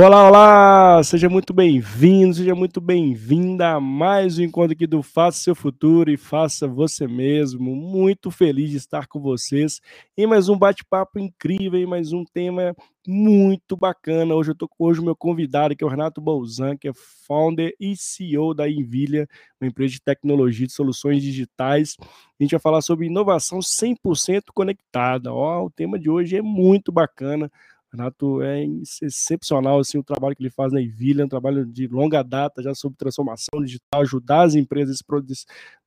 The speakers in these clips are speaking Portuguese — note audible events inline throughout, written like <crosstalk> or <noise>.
Olá, olá! Seja muito bem-vindo, seja muito bem-vinda a mais um encontro aqui do Faça Seu Futuro e Faça Você Mesmo. Muito feliz de estar com vocês em mais um bate-papo incrível, em mais um tema muito bacana. Hoje eu estou com hoje o meu convidado, que é o Renato Bolzan, que é founder e CEO da Envilha, uma empresa de tecnologia de soluções digitais. A gente vai falar sobre inovação 100% conectada. Ó, o tema de hoje é muito bacana. Renato é excepcional assim, o trabalho que ele faz na Envilha, é um trabalho de longa data já sobre transformação digital, ajudar as empresas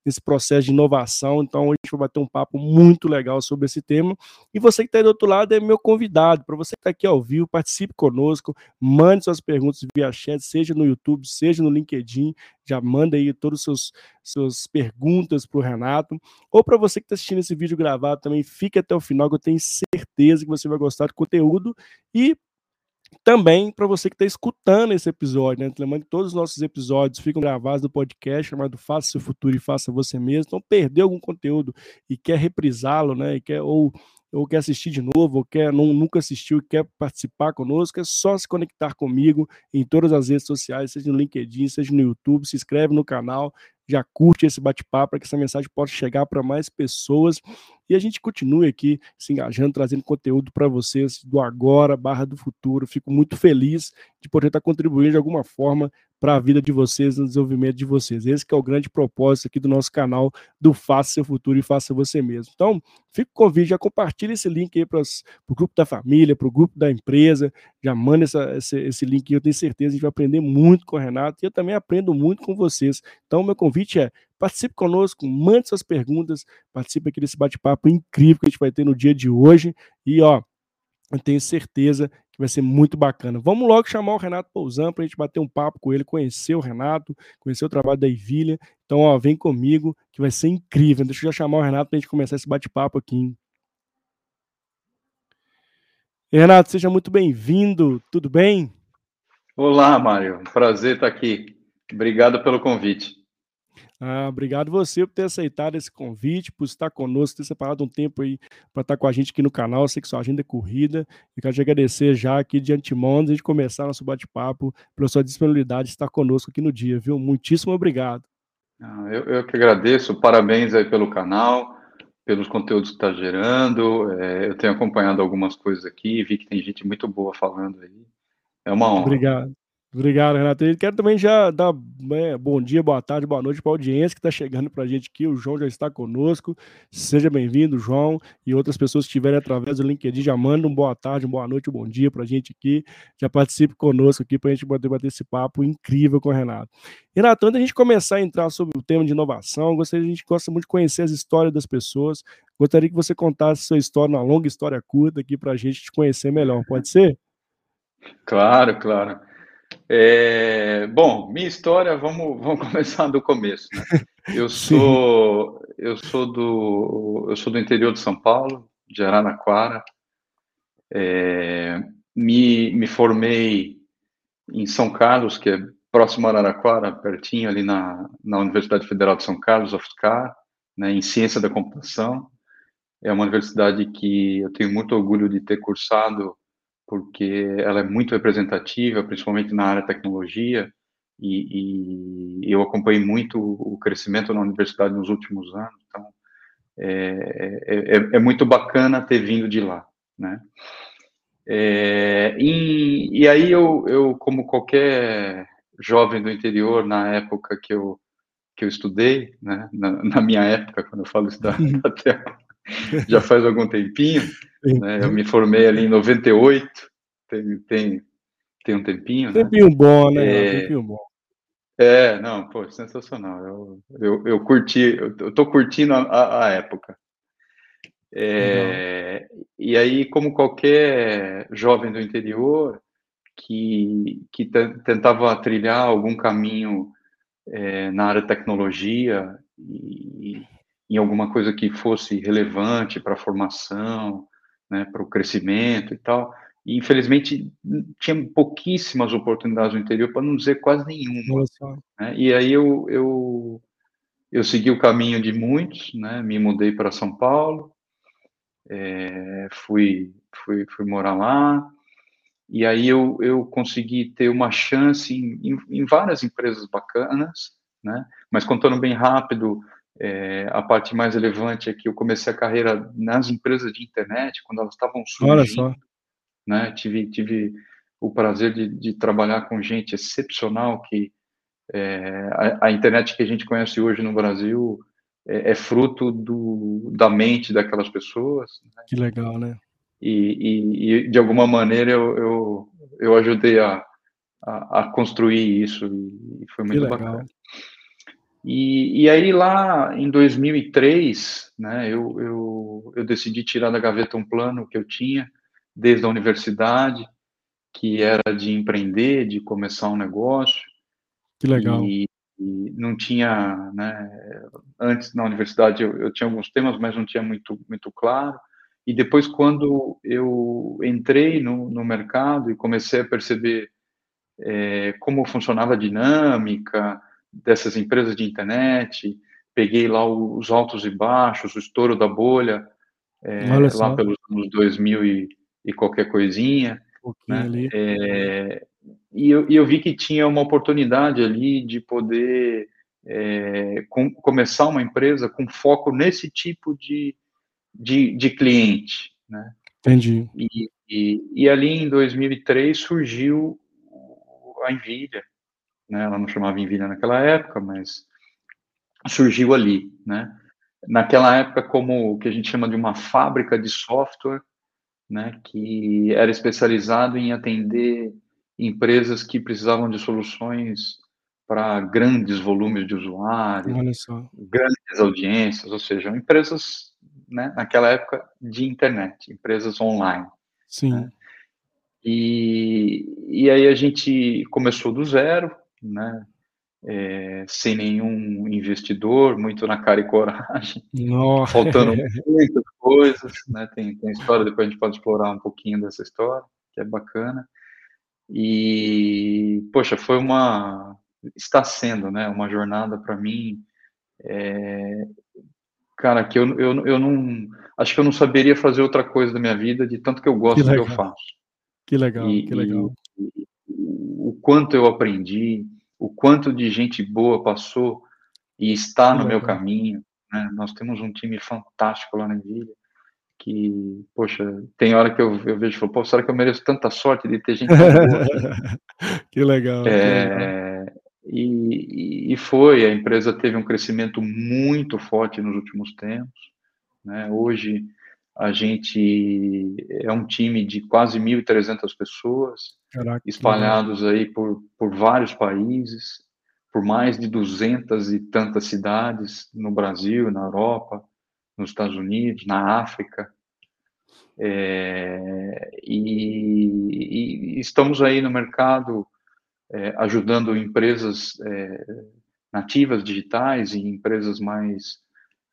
nesse processo de inovação. Então, a gente vai bater um papo muito legal sobre esse tema. E você que está aí do outro lado é meu convidado. Para você que está aqui ao vivo, participe conosco, mande suas perguntas via chat, seja no YouTube, seja no LinkedIn. Já manda aí todas as suas, suas perguntas para o Renato. Ou para você que está assistindo esse vídeo gravado também, fique até o final, que eu tenho certeza que você vai gostar do conteúdo. E também para você que está escutando esse episódio, né? Lembrando que todos os nossos episódios ficam gravados no podcast chamado Faça Seu Futuro e Faça Você Mesmo. Então, perdeu algum conteúdo e quer reprisá-lo, né? E quer, ou, ou quer assistir de novo, ou quer, não, nunca assistiu e quer participar conosco, é só se conectar comigo em todas as redes sociais, seja no LinkedIn, seja no YouTube, se inscreve no canal já curte esse bate-papo para que essa mensagem possa chegar para mais pessoas e a gente continue aqui se engajando, trazendo conteúdo para vocês do agora barra do futuro. Fico muito feliz de poder estar contribuindo de alguma forma para a vida de vocês, no desenvolvimento de vocês. Esse é o grande propósito aqui do nosso canal do Faça Seu Futuro e Faça Você Mesmo. Então, fica o convite, já compartilha esse link aí para o grupo da família, para o grupo da empresa, já manda essa, esse, esse link aí, eu tenho certeza que a gente vai aprender muito com o Renato e eu também aprendo muito com vocês. Então, meu convite é participe conosco, mande suas perguntas, participe aqui desse bate-papo incrível que a gente vai ter no dia de hoje e, ó, eu tenho certeza que vai ser muito bacana. Vamos logo chamar o Renato Pousão para a gente bater um papo com ele, conhecer o Renato, conhecer o trabalho da Ivilha. Então, ó, vem comigo, que vai ser incrível. Deixa eu já chamar o Renato para a gente começar esse bate-papo aqui. E, Renato, seja muito bem-vindo, tudo bem? Olá, Mário, prazer estar aqui. Obrigado pelo convite. Ah, obrigado você por ter aceitado esse convite, por estar conosco, ter separado um tempo aí para estar com a gente aqui no canal. Eu sei que sua agenda é corrida. Eu quero te agradecer já aqui de antemão, antes de começar nosso bate-papo, pela sua disponibilidade de estar conosco aqui no dia, viu? Muitíssimo obrigado. Ah, eu, eu, que agradeço, parabéns aí pelo canal, pelos conteúdos que está gerando. É, eu tenho acompanhado algumas coisas aqui, vi que tem gente muito boa falando aí. É uma honra. Obrigado. Obrigado, Renato. E quero também já dar né, bom dia, boa tarde, boa noite para a audiência que está chegando para a gente aqui. O João já está conosco. Seja bem-vindo, João. E outras pessoas que estiverem através do LinkedIn, já mandam um boa tarde, uma boa noite, um bom dia para a gente aqui. Já participe conosco aqui para a gente poder bater esse papo incrível com o Renato. Renato, antes da gente começar a entrar sobre o tema de inovação, gostaria, a gente gosta muito de conhecer as histórias das pessoas. Gostaria que você contasse sua história, uma longa história curta aqui para a gente te conhecer melhor. Pode ser? Claro, claro. É, bom, minha história, vamos, <laughs> vamos começar do começo. Né? Eu sou eu sou do eu sou do interior de São Paulo, de Araraquara. É, me, me formei em São Carlos, que é próximo a Araraquara, pertinho ali na, na Universidade Federal de São Carlos, UFSCar, né, em Ciência da Computação. É uma universidade que eu tenho muito orgulho de ter cursado porque ela é muito representativa, principalmente na área de tecnologia, e, e eu acompanhei muito o crescimento na universidade nos últimos anos, então é, é, é, é muito bacana ter vindo de lá, né? É, e, e, aí eu, eu, como qualquer jovem do interior, na época que eu, que eu estudei, né, na, na minha época, quando eu falo isso da, até <laughs> já faz algum tempinho, né? Eu me formei ali em 98, tem, tem, tem um tempinho. Né? Tempinho bom, né? É, tempinho bom. É, não, pô, sensacional. Eu, eu, eu curti, eu tô curtindo a, a época. É, e aí, como qualquer jovem do interior que, que tentava trilhar algum caminho é, na área de tecnologia e, em alguma coisa que fosse relevante para a formação, né, para o crescimento e tal. E, infelizmente, tinha pouquíssimas oportunidades no interior, para não dizer quase nenhuma. Né? E aí eu, eu, eu segui o caminho de muitos, né? me mudei para São Paulo, é, fui, fui, fui morar lá, E aí eu, eu consegui ter uma chance em, em, em várias empresas bacanas, né? Mas contando bem rápido, é, a parte mais relevante é que eu comecei a carreira nas empresas de internet, quando elas estavam surgindo. Olha só. Né? Tive, tive o prazer de, de trabalhar com gente excepcional que é, a, a, internet que a gente conhece hoje no Brasil é, é fruto do, da mente daquelas pessoas. Né? Que legal, né? E, e, e, de alguma maneira eu, eu, eu ajudei a, a, a, construir isso e foi muito bacana. E, e aí lá em 2003, né, eu, eu, eu decidi tirar da gaveta um plano que eu tinha desde a universidade, que era de empreender, de começar um negócio. Que legal. E, e não tinha, né, antes na universidade eu, eu, tinha alguns temas, mas não tinha muito, muito claro. E depois, quando eu entrei no, no mercado e comecei a perceber é, como funcionava a dinâmica dessas empresas de internet, peguei lá os altos e baixos, o estouro da bolha, é, lá pelos anos 2000 e, e qualquer coisinha. Um né? é, e, eu, e eu vi que tinha uma oportunidade ali de poder é, com, começar uma empresa com foco nesse tipo de, de, de cliente, né? Entendi. E, e, e, ali em 2003 surgiu a Nvidia, né? Ela não chamava Nvidia naquela época, mas surgiu ali, né? Naquela época como o que a gente chama de uma fábrica de software, né? Que era especializado em atender empresas que precisavam de soluções para grandes volumes de usuários, grandes audiências, ou seja, empresas né, naquela época de internet, empresas online. Sim. Né? E, e aí a gente começou do zero, né, é, sem nenhum investidor, muito na cara e coragem, Nossa. faltando <laughs> muitas coisas, né, tem, tem história, depois a gente pode explorar um pouquinho dessa história, que é bacana. E, poxa, foi uma, está sendo, né, uma jornada para mim é, cara, que eu, eu, eu não. Acho que eu não saberia fazer outra coisa da minha vida de tanto que eu gosto que do que eu faço. Que legal, e, que legal. E, o quanto eu aprendi, o quanto de gente boa passou e está no meu caminho. Né? Nós temos um time fantástico lá na Envilha que, poxa, tem hora que eu, eu vejo e falo, pô, será que eu mereço tanta sorte de ter gente boa? <laughs> que legal. É, que legal. E, e foi, a empresa teve um crescimento muito forte nos últimos tempos. Né? Hoje, a gente é um time de quase 1.300 pessoas, Caraca, espalhados aí por, por vários países, por mais de 200 e tantas cidades no Brasil, na Europa, nos Estados Unidos, na África. É, e, e, estamos aí no mercado é, ajudando empresas é, nativas digitais e empresas mais,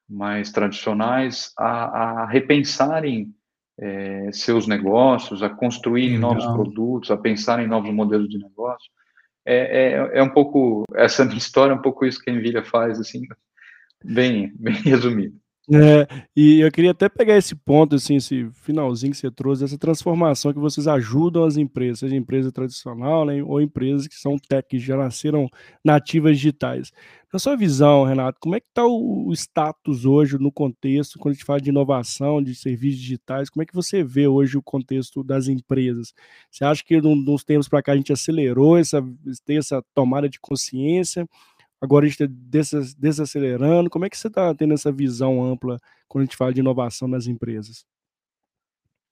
mais tradicionais a, a repensarem é, seus negócios, a construírem novos produtos, a pensar em novos modelos de negócio. É, é, é, um pouco, essa minha <laughs> história é um pouco isso que a NVIDIA faz, assim, bem, bem <laughs> resumido. É, e eu queria até pegar esse ponto, assim, esse finalzinho que você trouxe, essa transformação que vocês ajudam as empresas, seja empresa tradicional, né, ou empresas que são tech, que já nasceram nativas digitais. Na sua visão, Renato, como é que está o, status hoje no contexto, quando a gente fala de inovação, de serviços digitais, como é que você vê hoje o contexto das empresas? Você acha que nos tempos para cá a gente acelerou essa, tem essa tomada de consciência? Agora a gente está desacelerando. Como é que você está tendo essa visão ampla quando a gente fala de inovação nas empresas?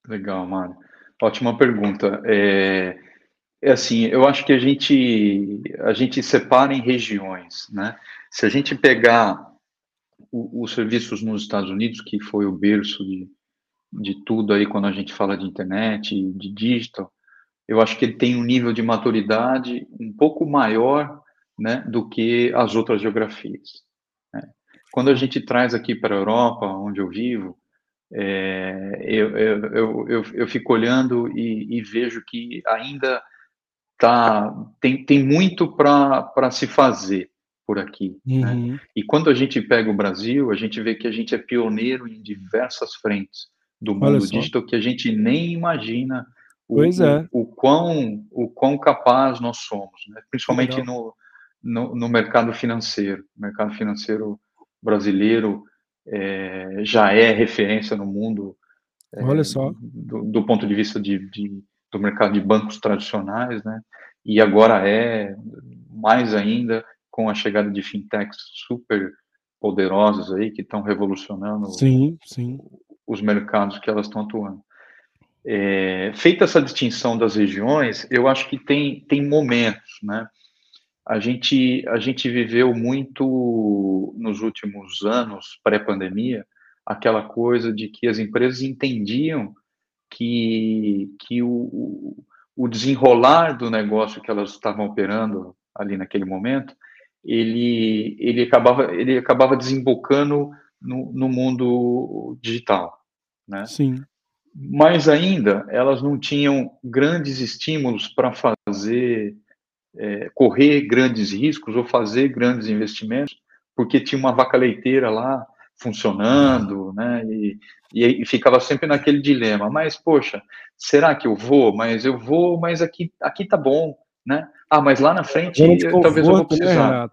Legal, Mário. Ótima pergunta. É, é, assim, eu acho que a gente a gente separa em regiões, né? Se a gente pegar os serviços nos Estados Unidos, que foi o berço de, de tudo aí quando a gente fala de internet, de digital, eu acho que ele tem um nível de maturidade um pouco maior né, do que as outras geografias. Né? Quando a gente traz aqui para a Europa, onde eu vivo, é, eu, eu, eu, eu, fico olhando e, e vejo que ainda tá, tem, tem muito para se fazer por aqui. Né? Uhum. Né? E quando a gente pega o Brasil, a gente vê que a gente é pioneiro em diversas frentes do mundo digital que a gente nem imagina o, é. o, o, quão, o quão capaz nós somos, né? principalmente no, no, no, mercado financeiro. O mercado financeiro brasileiro é, já é referência no mundo. É, Olha só. Do, do, ponto de vista de, de, do mercado de bancos tradicionais, né? E agora é mais ainda com a chegada de fintechs super poderosas aí que estão revolucionando sim, sim. os mercados que elas estão atuando. É, feita essa distinção das regiões, eu acho que tem, tem momentos, né? A gente, a gente viveu muito nos últimos anos, pré-pandemia, aquela coisa de que as empresas entendiam que, que o, o desenrolar do negócio que elas estavam operando ali naquele momento, ele, ele, acabava, ele acabava desembocando no, no mundo digital, né? Sim mais ainda, elas não tinham grandes estímulos para fazer, é, correr grandes riscos ou fazer grandes investimentos, porque tinha uma vaca leiteira lá funcionando, né? E, e, e, ficava sempre naquele dilema. Mas poxa, será que eu vou? Mas eu vou, mas aqui aqui tá bom, né? Ah, mas lá na frente eu, talvez eu vou né, precisar.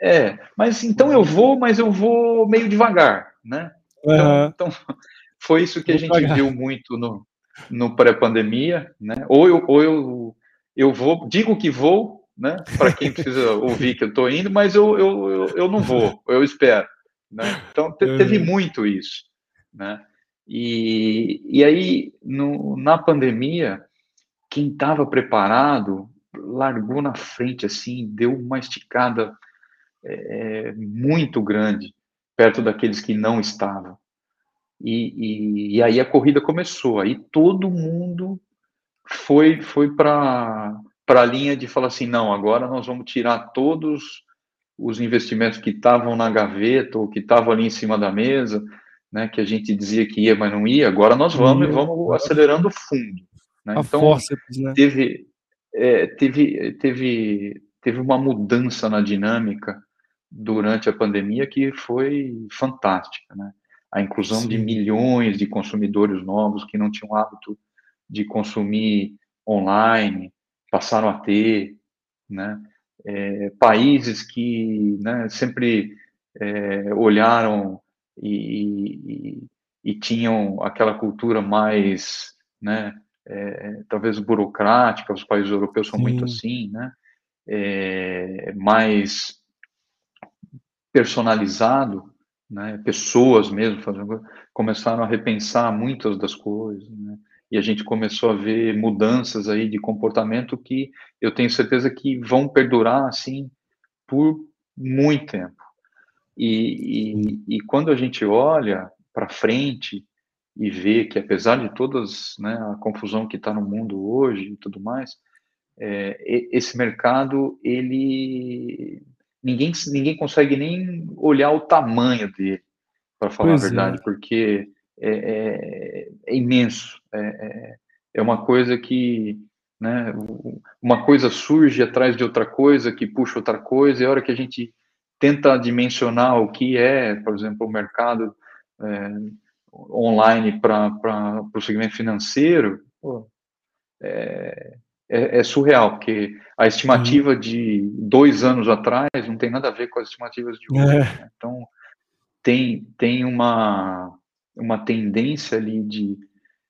É, mas então eu vou, mas eu vou meio devagar, né? Então, então <laughs> foi isso que a gente viu muito no, no pré-pandemia, né? Ou eu, ou eu, eu vou, digo que vou, né? Para quem precisa <laughs> ouvir que eu estou indo, mas eu, eu, eu, eu, não vou, eu espero, né? Então teve muito isso, né? E, e aí no, na pandemia, quem estava preparado largou na frente assim, deu uma esticada é, muito grande perto daqueles que não estavam. E, e, e, aí a corrida começou. Aí todo mundo foi foi para a linha de falar assim, não, agora nós vamos tirar todos os investimentos que estavam na gaveta ou que estavam ali em cima da mesa, né, que a gente dizia que ia, mas não ia. Agora nós vamos e vamos acelerando fundo. Né? A então força, né? teve é, teve teve teve uma mudança na dinâmica durante a pandemia que foi fantástica, né? a inclusão Sim. de milhões de consumidores novos que não tinham hábito de consumir online, passaram a ter, né? É, países que né, sempre é, olharam e, e, e, tinham aquela cultura mais, né, é, talvez burocrática, os países europeus são Sim. muito assim, né, é, mais personalizado, né, pessoas mesmo fazendo, começaram a repensar muitas das coisas, né, e a gente começou a ver mudanças aí de comportamento que eu tenho certeza que vão perdurar assim por muito tempo. E, e, e quando a gente olha para frente e vê que apesar de todas né, a confusão que está no mundo hoje e tudo mais, é, esse mercado ele ninguém, ninguém consegue nem olhar o tamanho dele, para falar pois a verdade, é. porque é, é, é imenso. É, é, é, uma coisa que. Né, uma coisa surge atrás de outra coisa, que puxa outra coisa, e a hora que a gente tenta dimensionar o que é, por exemplo, o mercado é, online para o segmento financeiro, pô, é, é, é, surreal, porque a estimativa uhum. de dois anos atrás não tem nada a ver com as estimativas de hoje. É. Né? Então, tem, tem uma, uma tendência ali de,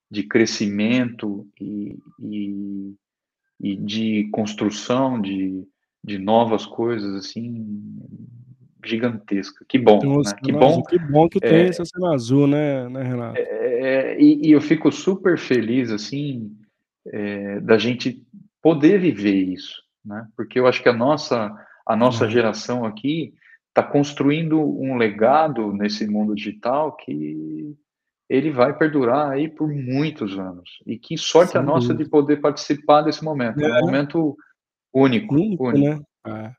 de crescimento e, e, e de construção de, de novas coisas, assim, gigantesca. Que bom, então, né? Que bom, que bom que tem é, esse cena azul, né, né Renato? É, é, e, e, eu fico super feliz, assim, é, da gente poder viver isso, né? Porque eu acho que a nossa a nossa uhum. geração aqui está construindo um legado nesse mundo digital que ele vai perdurar aí por muitos anos. E que sorte Sim. a nossa de poder participar desse momento. É, é um momento único. Único, único. né? É.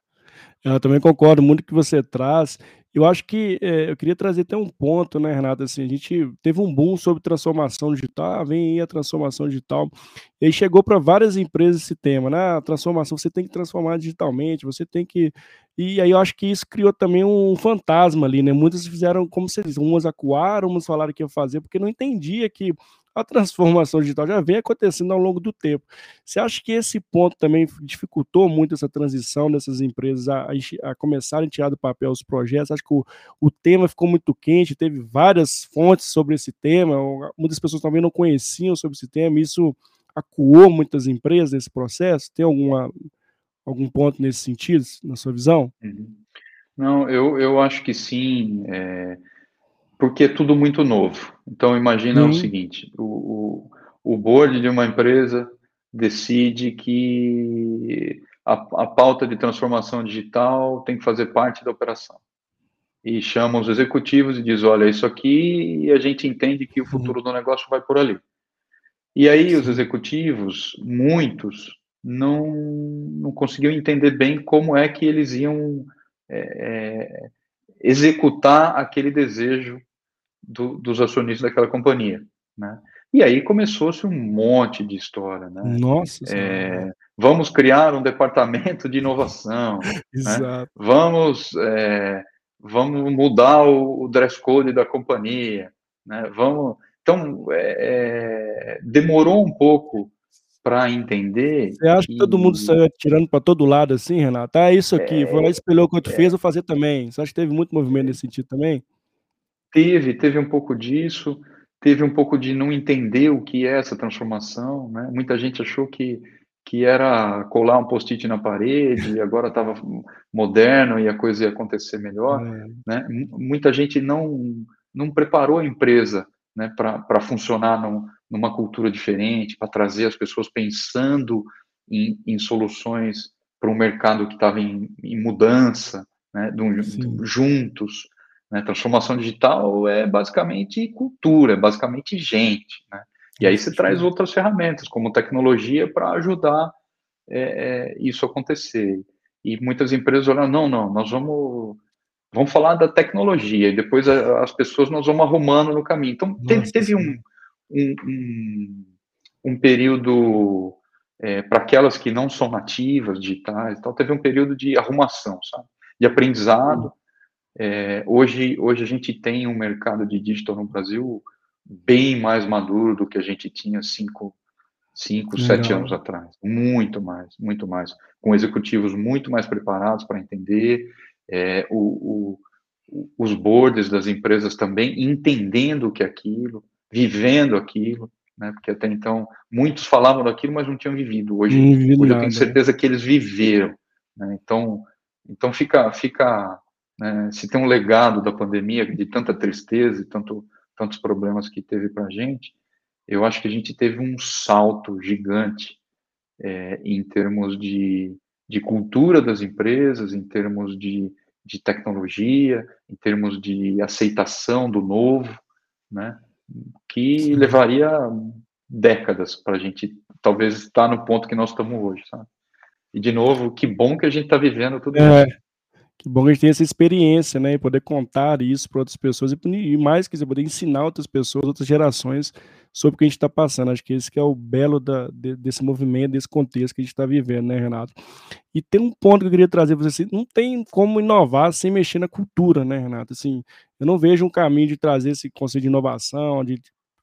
Eu também concordo muito com o que você traz. Eu acho que é, eu queria trazer até um ponto, né, Renato? Assim, a gente teve um boom sobre transformação digital, ah, vem aí a transformação digital, e aí chegou para várias empresas esse tema, né? A transformação, você tem que transformar digitalmente, você tem que. E aí eu acho que isso criou também um fantasma ali, né? Muitas fizeram, como diz, umas acuaram, umas falaram que ia fazer, porque não entendia que a transformação digital já vem acontecendo ao longo do tempo. Você acha que esse ponto também dificultou muito essa transição dessas empresas a, a começarem a tirar do papel os projetos? Acho que o, o tema ficou muito quente, teve várias fontes sobre esse tema, muitas pessoas também não conheciam sobre esse tema, isso acuou muitas empresas nesse processo? Tem alguma, algum ponto nesse sentido, na sua visão? Uhum. Não, eu, eu acho que sim, é, porque é tudo muito novo. Então, imagina o seguinte, o, o, o board de uma empresa decide que a, a pauta de transformação digital tem que fazer parte da operação. E chama os executivos e diz, olha, isso aqui, e a gente entende que o uhum. futuro do negócio vai por ali. E aí os executivos, muitos, não, não conseguiam entender bem como é que eles iam é, executar aquele desejo do, dos acionistas daquela companhia, né? E aí começou-se um monte de história, né? Nossa é, Vamos criar um departamento de inovação, <laughs> né? vamos, é, vamos mudar o, o, dress code da companhia, né? Vamos, então é, é demorou um pouco para entender. Você acha que, que, todo mundo saiu tirando para todo lado assim, Renato? Ah, isso aqui, é, foi lá, espelhou o que tu é, fez, vou fazer também. Você acha que teve muito movimento nesse sentido também? Teve, teve um pouco disso, teve um pouco de não entender o que é essa transformação, né? Muita gente achou que, que era colar um post-it na parede, <laughs> agora estava moderno e a coisa ia acontecer melhor, é. né? Muita gente não, não preparou a empresa né, para funcionar num, numa cultura diferente, para trazer as pessoas pensando em, em soluções para um mercado que estava em, em, mudança, né, um, juntos. Né, transformação digital é basicamente cultura, é basicamente gente. Né? E aí você traz outras ferramentas, como tecnologia, para ajudar é, é, isso acontecer. E muitas empresas olham, não, não, nós vamos vamos falar da tecnologia, e depois as pessoas nós vamos arrumando no caminho. Então, teve, teve um, um, um, um período, é, para aquelas que não são nativas, digitais, tal, teve um período de arrumação, sabe? De aprendizado. É, hoje, hoje a gente tem um mercado de digital no Brasil bem mais maduro do que a gente tinha cinco, cinco sete anos atrás. Muito mais, muito mais. Com executivos muito mais preparados para entender, é, o, o, os boards das empresas também entendendo o que é aquilo, vivendo aquilo, né? Porque até então muitos falavam daquilo, mas não tinham vivido. Hoje, hoje eu tenho certeza que eles viveram. Né? Então, então fica, fica, né? se tem um legado da pandemia de tanta tristeza e tanto, tantos problemas que teve para a gente, eu acho que a gente teve um salto gigante é, em termos de de cultura das empresas, em termos de, de tecnologia, em termos de aceitação do novo, né? Que Sim. levaria décadas para a gente talvez estar no ponto que nós estamos hoje, sabe? E de novo, que bom que a gente está vivendo tudo é. isso. Que bom que a gente tem essa experiência, né? E poder contar isso para outras pessoas e, mais que poder ensinar outras pessoas, outras gerações sobre o que a gente está passando. Acho que esse que é o belo da, de, desse movimento, desse contexto que a gente está vivendo, né, Renato? E tem um ponto que eu queria trazer para você, assim, não tem como inovar sem mexer na cultura, né, Renato? Assim, eu não vejo um caminho de trazer esse conceito de inovação, de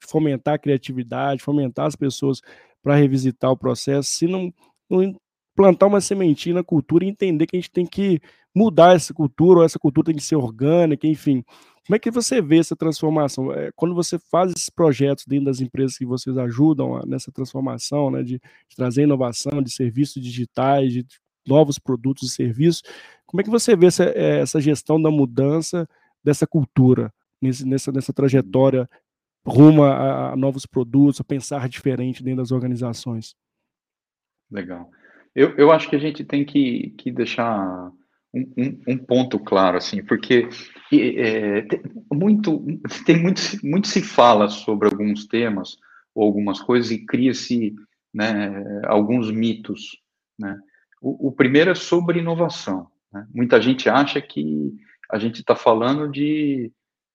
fomentar a criatividade, fomentar as pessoas para revisitar o processo, se não, não plantar uma sementinha na cultura e entender que a gente tem que mudar essa cultura, ou essa cultura tem que ser orgânica, enfim. Como é que você vê essa transformação? É, quando você faz esses projetos dentro das empresas que vocês ajudam nessa transformação, né, de, de trazer inovação, de serviços digitais, de novos produtos e serviços, como é que você vê essa, é, essa gestão da mudança dessa cultura, nesse, nessa, nessa trajetória rumo a, a novos produtos, a pensar diferente dentro das organizações? Legal. Eu, eu acho que a gente tem que, que deixar um, um, ponto claro, assim, porque é, tem muito, tem muito, muito se fala sobre alguns temas ou algumas coisas e cria-se né, alguns mitos, né? O, o, primeiro é sobre inovação. Né? Muita gente acha que a gente está falando de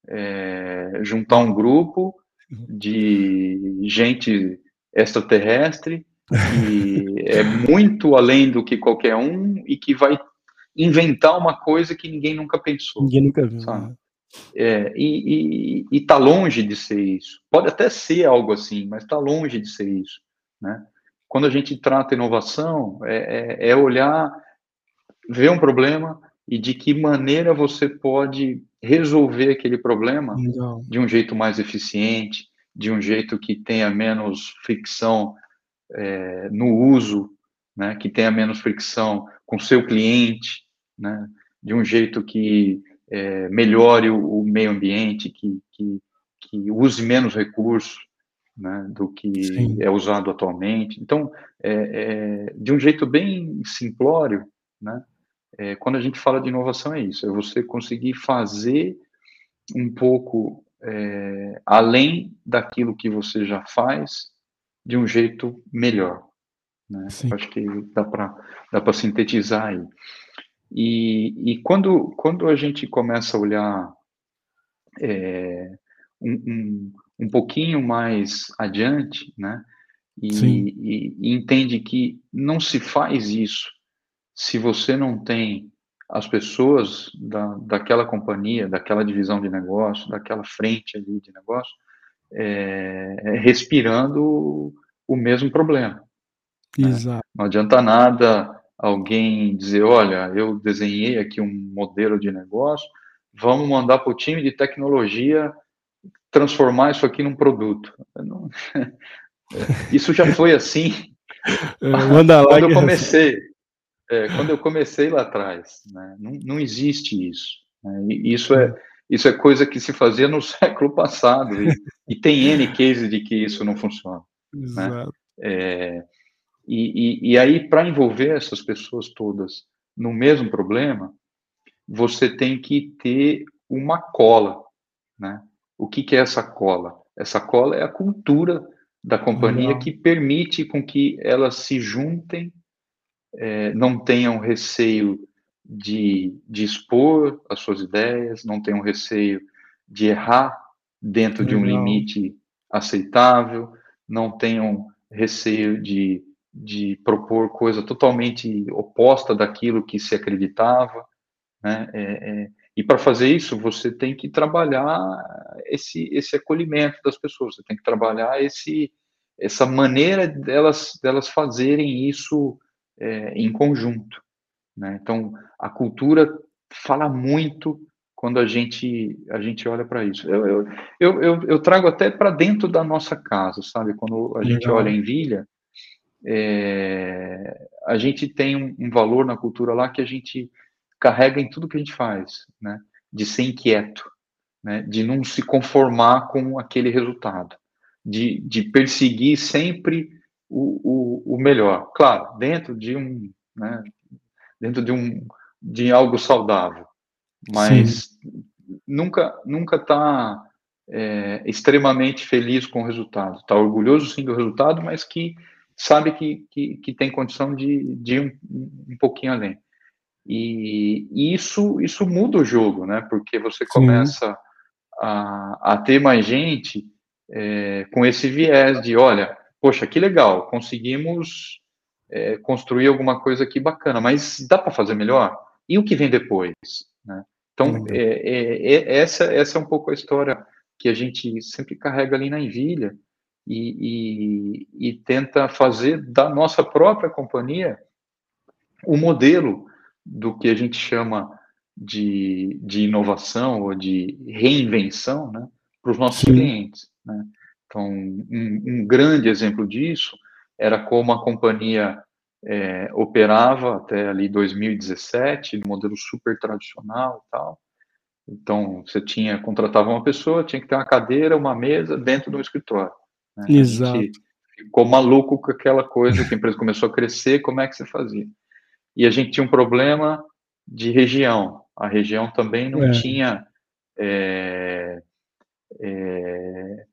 é, juntar um grupo de gente extraterrestre que é muito além do que qualquer um e que vai inventar uma coisa que ninguém nunca pensou. Ninguém nunca viu. Né? É, e está longe de ser isso. Pode até ser algo assim, mas está longe de ser isso. Né? Quando a gente trata inovação, é, é, é olhar, ver um problema e de que maneira você pode resolver aquele problema de um jeito mais eficiente, de um jeito que tenha menos fricção é, no uso, né, que tenha menos fricção com seu cliente, né, de um jeito que é, melhore o, o, meio ambiente, que, que, que, use menos recursos né, do que Sim. é usado atualmente. Então, é, é, de um jeito bem simplório, né, é, quando a gente fala de inovação é isso, é você conseguir fazer um pouco é, além daquilo que você já faz de um jeito melhor. Né? Acho que dá para dá sintetizar aí. E, e quando, quando a gente começa a olhar é, um, um, um, pouquinho mais adiante, né, e, e, e, entende que não se faz isso se você não tem as pessoas da, daquela companhia, daquela divisão de negócio, daquela frente ali de negócio, é, respirando o mesmo problema. Né? Exato. Né? Não adianta nada alguém dizer, olha, eu desenhei aqui um modelo de negócio, vamos mandar para o time de tecnologia transformar isso aqui num produto. Não... <laughs> isso já foi assim. <laughs> É, <laughs> manda lá quando eu comecei, é, quando eu comecei lá atrás, né? não, não existe isso. Né? Isso é isso é coisa que se fazia no <laughs> século passado e, e tem n cases de que isso não funciona. Né? Exato. Né? É, e, e, e aí, para envolver essas pessoas todas no mesmo problema, você tem que ter uma cola, né? O que, que é essa cola? Essa cola é a cultura da companhia Legal. que permite com que elas se juntem, é, não tenham receio de, de, expor as suas ideias, não tenham receio de errar dentro de um limite aceitável, não tenham receio de de propor coisa totalmente oposta daquilo que se acreditava, né? É, é, e para fazer isso, você tem que trabalhar esse, esse acolhimento das pessoas, você tem que trabalhar esse, essa maneira delas, delas fazerem isso é, em conjunto. Né? Então, a cultura fala muito quando a gente, a gente olha para isso. Eu, eu, eu, eu, trago até para dentro da nossa casa, sabe? Quando a gente olha em Vilha, é, a gente tem um, um, valor na cultura lá que a gente carrega em tudo que a gente faz, né? De ser inquieto, né? De não se conformar com aquele resultado, de, de perseguir sempre o, o, o melhor, claro, dentro de um, né? Dentro de um de algo saudável, mas Sim. nunca nunca está é, extremamente feliz com o resultado, está orgulhoso sim do resultado, mas que sabe que, que, que tem condição de, de ir um, um pouquinho além. E, e, isso, isso muda o jogo, né? Porque você começa a, a, ter mais gente é, com esse viés de, olha, poxa, que legal, conseguimos é, construir alguma coisa aqui bacana, mas dá para fazer melhor? E o que vem depois? Né? Então, é, é, é, essa, essa é um pouco a história que a gente sempre carrega ali na Envilha, e, e, e tenta fazer da nossa própria companhia o modelo do que a gente chama de, de inovação ou de reinvenção né, para os nossos Sim. clientes. Né? Então, um, um, grande exemplo disso era como a companhia é, operava até ali 2017, no modelo super tradicional e tal. Então, você tinha, contratava uma pessoa, tinha que ter uma cadeira, uma mesa dentro do escritório. Né? Exato. A gente ficou maluco com aquela coisa que a empresa começou a crescer, como é que você fazia? E a gente tinha um problema de região. A região também não é. tinha é, é,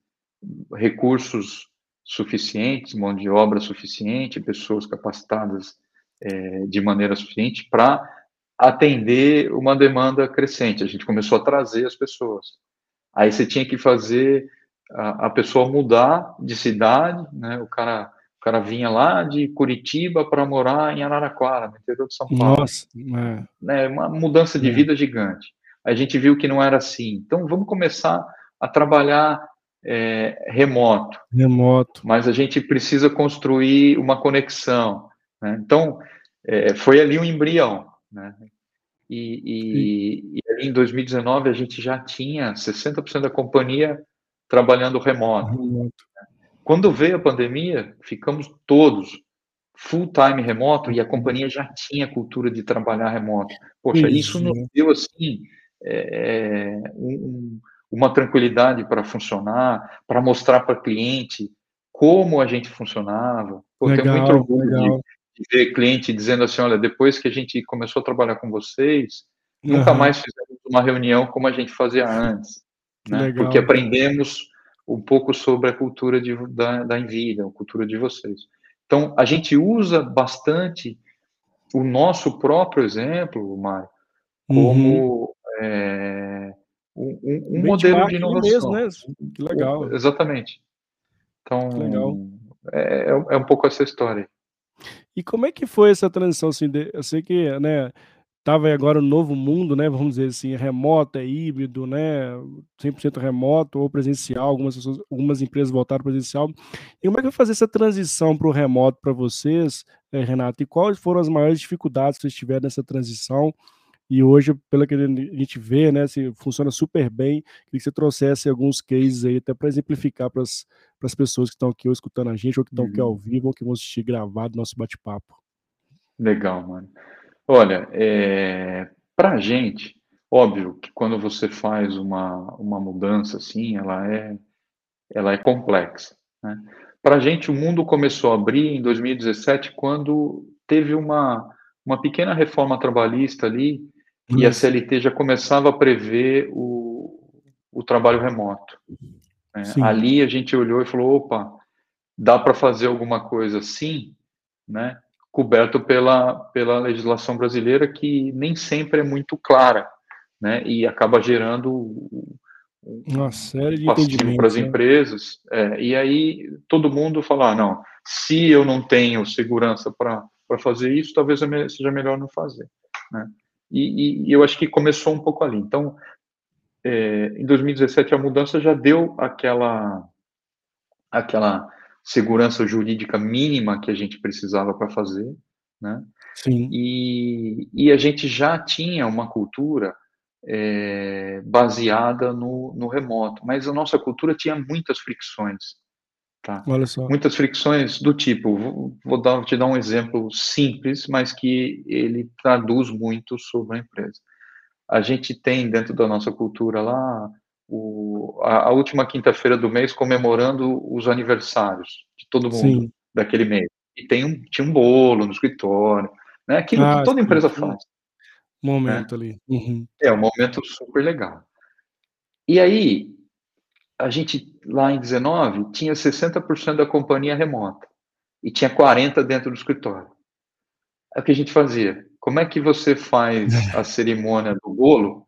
recursos suficientes, mão de obra suficiente, pessoas capacitadas é, de maneira suficiente para atender uma demanda crescente. A gente começou a trazer as pessoas. Aí você tinha que fazer a, a pessoa mudar de cidade, né? O cara, o cara vinha lá de Curitiba para morar em Araraquara, no interior de São Paulo. Nossa, é. Né? Uma mudança de é. vida gigante. a gente viu que não era assim. Então, vamos começar a trabalhar é, remoto. Remoto. Mas a gente precisa construir uma conexão. Né? Então, é, foi ali um embrião. Né? E, e, e, em 2019 a gente já tinha 60% da companhia trabalhando remoto. remoto. Quando veio a pandemia, ficamos todos full time remoto e a companhia já tinha cultura de trabalhar remoto. Poxa, isso, isso nos deu assim é, um, uma tranquilidade para funcionar, para mostrar para cliente como a gente funcionava. Pô, legal, tenho muito orgulho de, de, ver cliente dizendo assim, olha, depois que a gente começou a trabalhar com vocês, uhum. nunca mais fizemos uma reunião como a gente fazia antes, né? Porque aprendemos um pouco sobre a cultura de, da, da Envida, a cultura de vocês. Então, a gente usa bastante o nosso próprio exemplo, Mário, como uhum. é, um, um, um modelo de inovação. Mesmo, né? Que legal. Exatamente. Então, legal. É, é, é um pouco essa história. E como é que foi essa transição? Assim, de, eu sei que, né, estava agora o um novo mundo, né, vamos dizer assim, remoto, é híbrido, né, 100% remoto ou presencial, algumas, pessoas, algumas empresas voltaram presencial. E como é que vai fazer essa transição para o remoto para vocês, eh, Renato? E quais foram as maiores dificuldades que vocês tiveram nessa transição? E hoje, pelo que a gente vê, né, se funciona super bem, queria que você trouxesse alguns cases aí, até para exemplificar para as pessoas que estão aqui ou escutando a gente, ou que estão uhum. aqui ao uhum. vivo, ou que vão assistir gravado nosso bate-papo. Legal, mano. Olha, é, para a gente, óbvio que quando você faz uma, uma mudança assim, ela é, ela é complexa. Né? Para a gente, o mundo começou a abrir em 2017, quando teve uma, uma pequena reforma trabalhista ali, e a CLT já começava a prever o, o trabalho remoto. Né? Ali a gente olhou e falou: opa, dá para fazer alguma coisa assim, né? coberto pela, pela legislação brasileira, que nem sempre é muito clara, né? E acaba gerando uma série de para as né? empresas. É, e aí todo mundo fala, ah, não, se eu não tenho segurança para fazer isso, talvez seja melhor não fazer, né? E, e, eu acho que começou um pouco ali. Então, é, em 2017 a mudança já deu aquela aquela segurança jurídica mínima que a gente precisava para fazer, né? Sim. E, e a gente já tinha uma cultura é, baseada no, no remoto, mas a nossa cultura tinha muitas fricções, tá? Muitas fricções do tipo, vou, vou dar, te dar um exemplo simples, mas que ele traduz muito sobre a empresa. A gente tem dentro da nossa cultura lá o, a, a, última quinta-feira do mês comemorando os aniversários de todo mundo Sim. daquele mês. E tem um, tinha um bolo no escritório, né? Aquilo ah, que toda empresa faz. Momento né? ali. Uhum. É um momento super legal. E aí, a gente lá em 19 tinha 60% da companhia remota e tinha 40 dentro do escritório. É o que a gente fazia. Como é que você faz a <laughs> cerimônia do bolo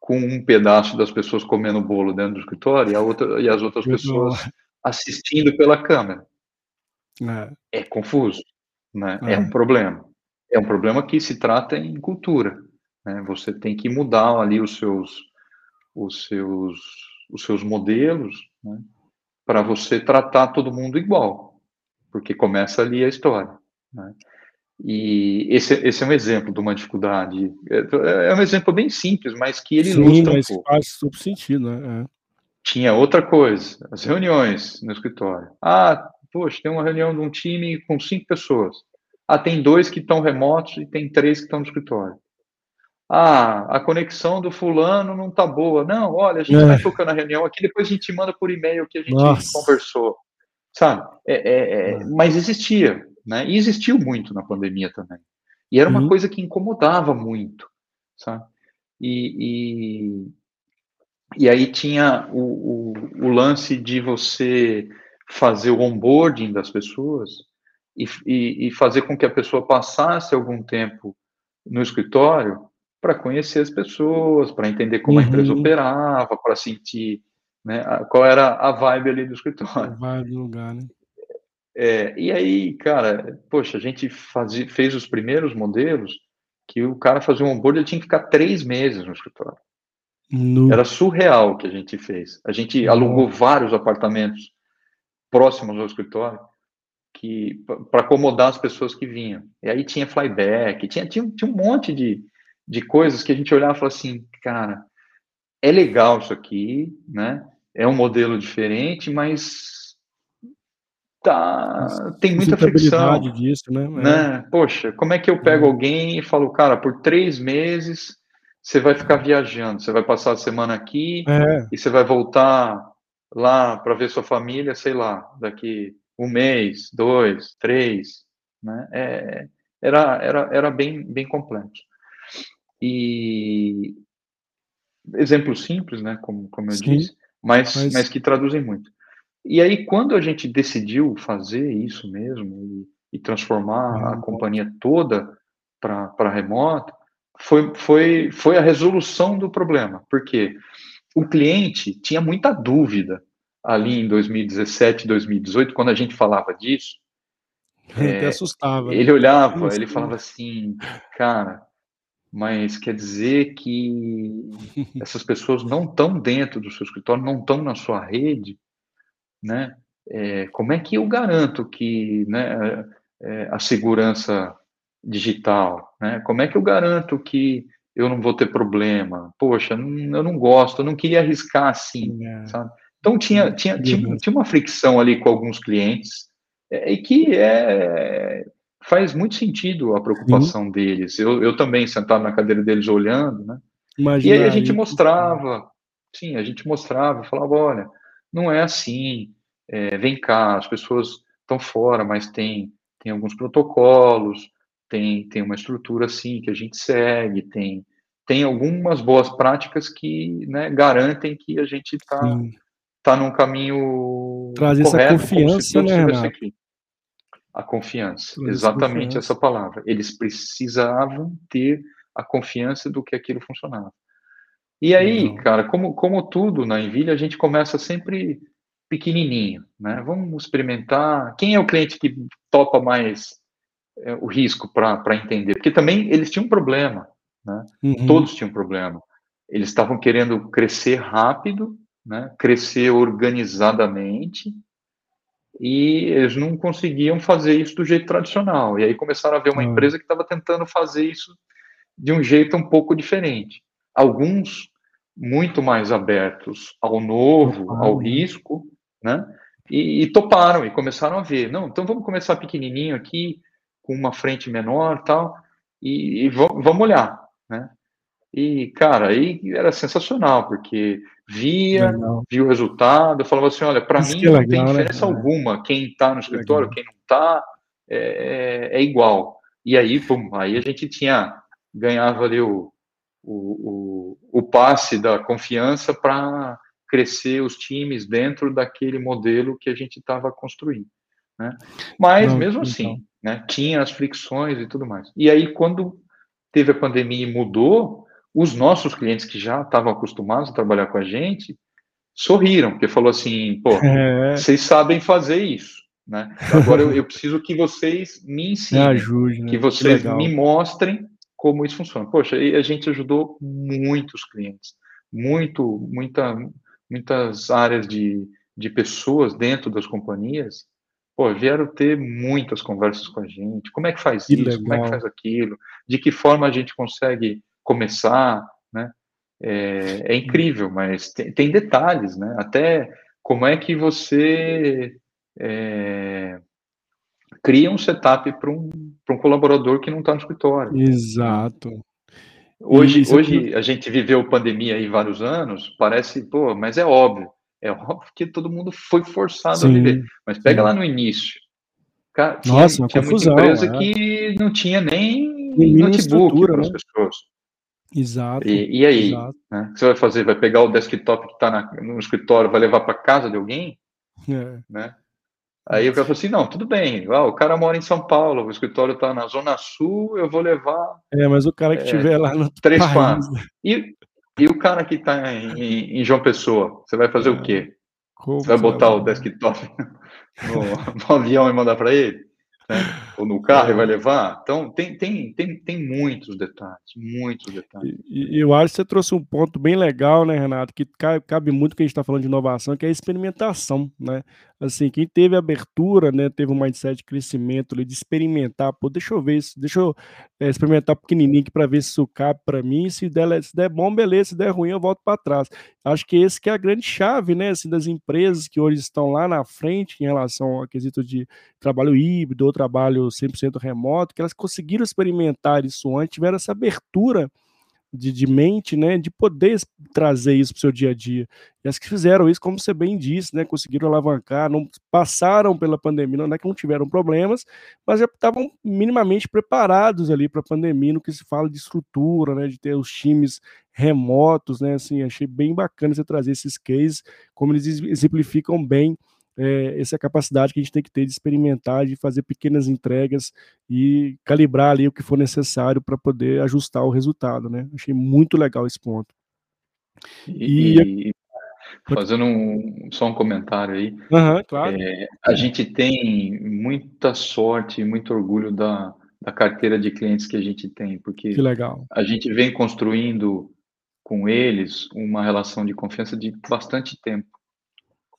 com um pedaço das pessoas comendo bolo dentro do escritório e, a outra, e as outras pessoas assistindo pela câmera. É, é confuso, né? É. é. um problema. É um problema que se trata em cultura. Né? Você tem que mudar ali os seus, os seus, os seus modelos né? para você tratar todo mundo igual, porque começa ali a história. Né? E esse, esse é um exemplo de uma dificuldade. É, é um exemplo bem simples, mas que ele Sim, ilustra mas um pouco. faz super sentido, né? É. Tinha outra coisa, as reuniões no escritório. Ah, poxa, tem uma reunião de um time com cinco pessoas. Ah, tem dois que estão remotos e tem três que estão no escritório. Ah, a conexão do fulano não tá boa. Não, olha, a gente é. vai tocando a reunião aqui, depois a gente manda por e-mail o que a gente Nossa. conversou. Sabe? É, é, é mas existia né? E existiu muito na pandemia também. E era uma uhum. coisa que incomodava muito, sabe? E, e, e aí tinha o, o, o, lance de você fazer o onboarding das pessoas e, e, e fazer com que a pessoa passasse algum tempo no escritório para conhecer as pessoas, para entender como uhum. a empresa uhum. operava, para sentir né, qual era a vibe ali do escritório. A vibe do lugar, né? É, e aí, cara, poxa, a gente fazia, fez os primeiros modelos que o cara fazia um onboard, ele tinha que ficar três meses no escritório. No... Era surreal o que a gente fez. A gente alugou vários apartamentos próximos ao escritório que para acomodar as pessoas que vinham. E aí tinha flyback, tinha, tinha, tinha um monte de, de coisas que a gente olhava e falava assim, cara, é legal isso aqui, né? É um modelo diferente, mas tá, tem muita fricção. disso, né? né? Poxa, como é que eu pego é. alguém e falo, cara, por três meses você vai ficar viajando, você vai passar a semana aqui é. e você vai voltar lá para ver sua família, sei lá, daqui um mês, dois, três, né? É, era, era, era bem, bem complexo. E exemplos simples, né, como, como eu Sim, disse, mas, mas... mas que traduzem muito. E aí, quando a gente decidiu fazer isso mesmo e, e transformar a companhia toda para remoto, foi, foi, foi a resolução do problema, porque o cliente tinha muita dúvida ali em 2017, 2018, quando a gente falava disso. <laughs> É, assustava. Né? Ele olhava, ele falava assim, cara, mas quer dizer que <laughs> essas pessoas não estão dentro do seu escritório, não estão na sua rede, né? É, como é que eu garanto que né, é, a segurança digital, né? Como é que eu garanto que eu não vou ter problema? Poxa, não, eu não gosto, eu não queria arriscar assim, é. sabe? Então tinha, tinha, tinha, tinha, uma fricção ali com alguns clientes é, e que é, faz muito sentido a preocupação Sim. deles. Eu, eu também sentado na cadeira deles olhando, né? E aí a gente mostrava, sim, a gente mostrava, falava, olha, não é assim, é, vem cá, as pessoas estão fora, mas tem, tem alguns protocolos, tem, tem uma estrutura assim que a gente segue, tem, tem algumas boas práticas que né, garantem que a gente está tá num caminho Traz correto, essa confiança, né, Renato? A confiança, Traz exatamente confiança. essa palavra. Eles precisavam ter a confiança do que aquilo funcionava. E aí, Não. cara, como, como tudo na Envilha, a gente começa sempre pequenininho, né? Vamos experimentar. Quem é o cliente que topa mais é, o risco para entender, porque também eles tinham um problema, né? Uhum. Todos tinham um problema. Eles estavam querendo crescer rápido, né? Crescer organizadamente e eles não conseguiam fazer isso do jeito tradicional. E aí começaram a ver uma uhum. empresa que estava tentando fazer isso de um jeito um pouco diferente. Alguns muito mais abertos ao novo, ao risco, né? E, e, toparam e começaram a ver. Não, então vamos começar pequenininho aqui, com uma frente menor tal, e, e vamos olhar, né? E, cara, aí era sensacional, porque via, legal. via o resultado, falava assim, olha, para mim não tem né? diferença né? alguma, quem está no escritório, legal. quem não está, é, é, é, igual. E aí, pum, aí a gente tinha, ganhava ali o, o, o, o passe da confiança para crescer os times dentro daquele modelo que a gente estava construindo. Né? Mas, não, mesmo assim, então. assim, né? Tinha as fricções e tudo mais. E aí, quando teve a pandemia e mudou, os nossos clientes que já estavam acostumados a trabalhar com a gente sorriram, porque falou assim, pô, <laughs> é. vocês sabem fazer isso, né? Agora eu, eu preciso que vocês me ensinem, me ajude, né? que vocês que me mostrem como isso funciona. Poxa, e a gente ajudou muitos clientes, muito, muita, muitas áreas de, de pessoas dentro das companhias pô, vieram ter muitas conversas com a gente. Como é que faz que isso? Legal. Como é que faz aquilo? De que forma a gente consegue começar, né? É, é incrível, mas tem, tem, detalhes, né? Até como é que você é, cria um setup para um, um colaborador que não está no escritório. Exato. Hoje, hoje a gente viveu pandemia aí vários anos, parece, pô, mas é óbvio. É <laughs> óbvio que todo mundo foi forçado sim, a viver. Mas pega sim. lá no início. Cara, tinha, Nossa, tinha confusão, muita empresa é. que não tinha nem notebook para as né? pessoas. Exato. E, e aí? Né? O que você vai fazer? Vai pegar o desktop que está no escritório, vai levar para casa de alguém? É. Né? Aí o cara falou assim: não, tudo bem, ah, o cara mora em São Paulo, o escritório está na Zona Sul, eu vou levar. É, mas o cara que estiver é, lá no. Três país. E, e o cara que está em, em, João Pessoa, você vai fazer é. o quê? Como você vai botar o desktop <laughs> no, no, avião e mandar para ele? Né? Ou no carro é. e vai levar. Então, tem, tem, tem, tem muitos detalhes, muitos detalhes. E, eu acho que você trouxe um ponto bem legal, né, Renato, que cabe muito que a gente está falando de inovação, que é a experimentação, né? Assim, quem teve abertura, né, teve um mindset de crescimento, de experimentar, pô, deixa eu ver, isso, deixa eu é, experimentar pequenininho para ver se isso cabe para mim, se der, se der bom, beleza, se der ruim, eu volto para trás. Acho que esse que é a grande chave, né, assim, das empresas que hoje estão lá na frente em relação ao quesito de trabalho híbrido ou trabalho 100% remoto, que elas conseguiram experimentar isso antes, tiveram essa abertura de, de mente, né, de poder trazer isso para o seu dia a dia. E as que fizeram isso, como você bem disse, né, conseguiram alavancar, não passaram pela pandemia, não é que não tiveram problemas, mas já estavam minimamente preparados ali para a pandemia, no que se fala de estrutura, né, de ter os times remotos, né, assim, achei bem bacana você trazer esses cases, como eles exemplificam bem é, essa capacidade que a gente tem que ter de experimentar, de fazer pequenas entregas e calibrar ali o que for necessário para poder ajustar o resultado, né? Achei muito legal esse ponto. E, e fazendo um, só um comentário aí, uhum, claro. É, a gente tem muita sorte e muito orgulho da, da carteira de clientes que a gente tem, porque que legal. a gente vem construindo com eles uma relação de confiança de bastante tempo.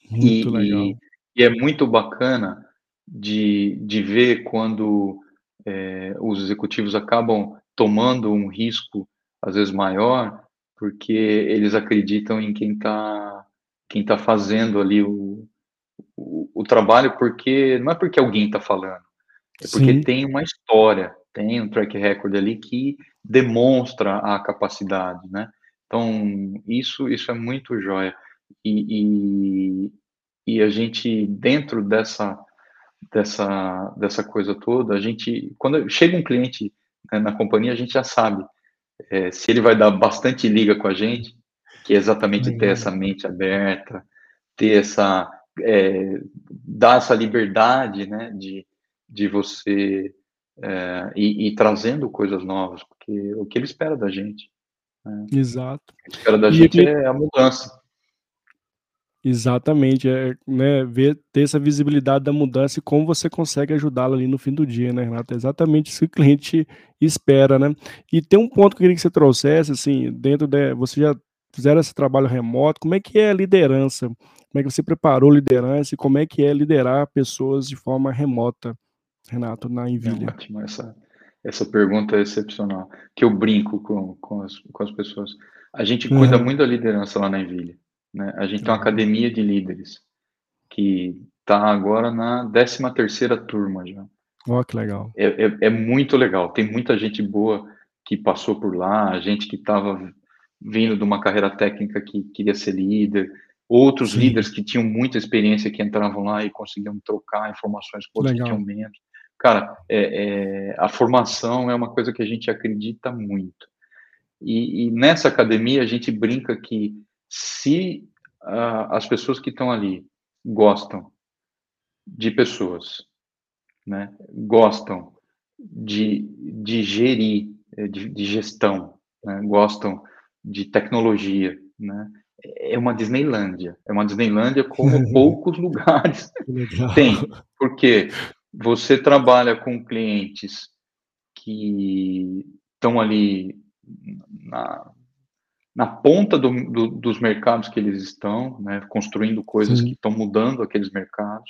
Muito e, legal. E é muito bacana de, de ver quando é, os executivos acabam tomando um risco, às vezes maior, porque eles acreditam em quem está quem tá fazendo ali o, o, o, trabalho, porque não é porque alguém está falando, é porque Sim. tem uma história, tem um track record ali que demonstra a capacidade, né? Então, isso, isso é muito jóia. E, e a gente dentro dessa dessa dessa coisa toda a gente quando chega um cliente né, na companhia a gente já sabe é, se ele vai dar bastante liga com a gente que é exatamente ter essa mente aberta ter essa é, dar essa liberdade né de, de você é, ir, ir, trazendo coisas novas porque o que ele espera da gente né? exato. O que espera da e gente aqui... é a mudança Exatamente, é, né, ver, ter essa visibilidade da mudança e como você consegue ajudá-lo ali no fim do dia, né, Renato? É exatamente isso que o cliente espera, né? E tem um ponto que eu queria que você trouxesse, assim, dentro de, você já fizeram esse trabalho remoto, como é que é a liderança? Como é que você preparou liderança e como é que é liderar pessoas de forma remota, Renato, na Envilha? É ótimo, essa, essa pergunta é excepcional, que eu brinco com, com, as, com as pessoas. A gente cuida uhum. muito da liderança lá na Envilha. Né? A gente tem uma academia de líderes que está agora na 13 terceira turma já. Oh, que legal. É, é, é, muito legal. Tem muita gente boa que passou por lá, gente que estava vindo de uma carreira técnica que queria ser líder, outros Sim. líderes que tinham muita experiência que entravam lá e conseguiam trocar informações com outros que tinham menos. Cara, é, é, a formação é uma coisa que a gente acredita muito. E, e nessa academia a gente brinca que se uh, as pessoas que estão ali gostam de pessoas, né, gostam de, de gerir, eh, de, de gestão, né, gostam de tecnologia, né, é uma Disneylândia, é uma Disneylândia como <laughs> poucos lugares tem, porque você trabalha com clientes que estão ali na, na ponta do, do, dos mercados que eles estão, né, construindo coisas Sim. que estão mudando aqueles mercados.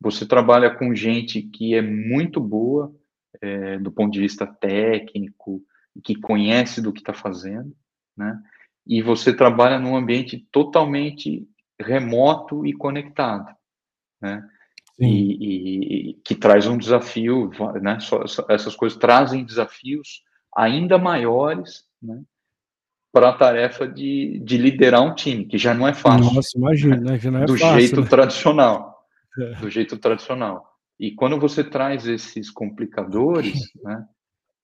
Você trabalha com gente que é muito boa é, do ponto de vista técnico, que conhece do que está fazendo, né? E você trabalha num ambiente totalmente remoto e conectado, né? E, e, que traz um desafio, né? essas coisas trazem desafios ainda maiores, né? Para a tarefa de, de liderar um time, que já não é fácil. Nossa, imagina, né? já não é do fácil, jeito né? tradicional. É. Do jeito tradicional. E quando você traz esses complicadores, <laughs> né,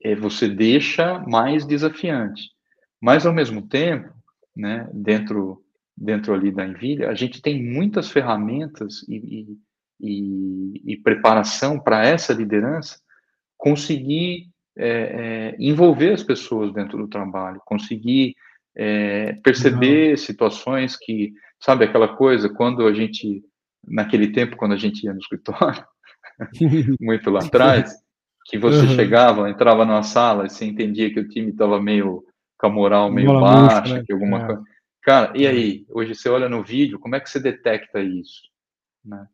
é, você deixa mais desafiante. Mas, ao mesmo tempo, né, dentro, dentro ali da Envilha, a gente tem muitas ferramentas e, e, e preparação para essa liderança conseguir é, é, envolver as pessoas dentro do trabalho, conseguir é, perceber Não. situações que, sabe, aquela coisa, quando a gente, naquele tempo, quando a gente ia no escritório, <laughs> muito lá atrás, que você uhum. chegava, entrava numa sala e você entendia que o time estava meio com a moral meio Bola baixa, né? que alguma é. coisa. Cara, e aí? Hoje você olha no vídeo, como é que você detecta isso? Né?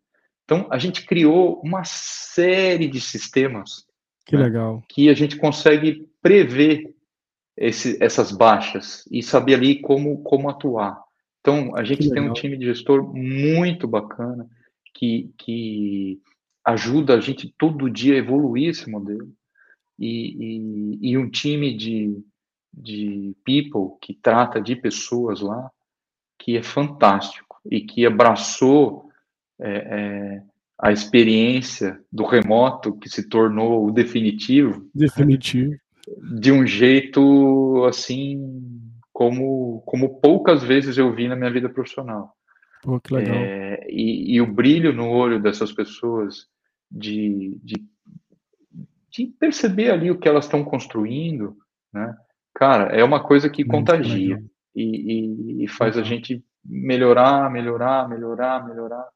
Então, a gente criou uma série de sistemas que, né, legal. que a gente consegue prever esse, essas baixas e saber ali como, como atuar. Então, a gente tem um time de gestor muito bacana que, que ajuda a gente todo dia a evoluir esse modelo. E, e, e um time de, de people que trata de pessoas lá, que é fantástico e que abraçou é, é, a experiência do remoto que se tornou o definitivo. Definitivo. De um jeito assim como, como poucas vezes eu vi na minha vida profissional. Pô, que legal. É, e, e, o brilho no olho dessas pessoas de, de, de perceber ali o que elas estão construindo, né? Cara, é uma coisa que contagia e, e, e, faz a gente melhorar, melhorar, melhorar, melhorar,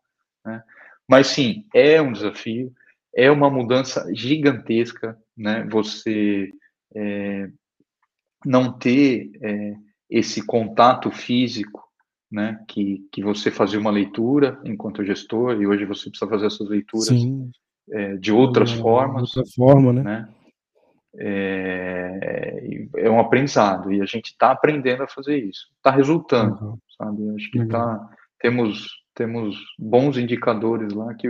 né? Mas sim, é um desafio, é uma mudança gigantesca, né? Você é, não ter é, esse contato físico, né? Que, que você fazia uma leitura enquanto gestor e hoje você precisa fazer essas leituras é, de outras é, formas, outra forma, né? né? É, é, um aprendizado e a gente está aprendendo a fazer isso. Está resultando, uhum. sabe? Acho que tá, temos temos bons indicadores lá que,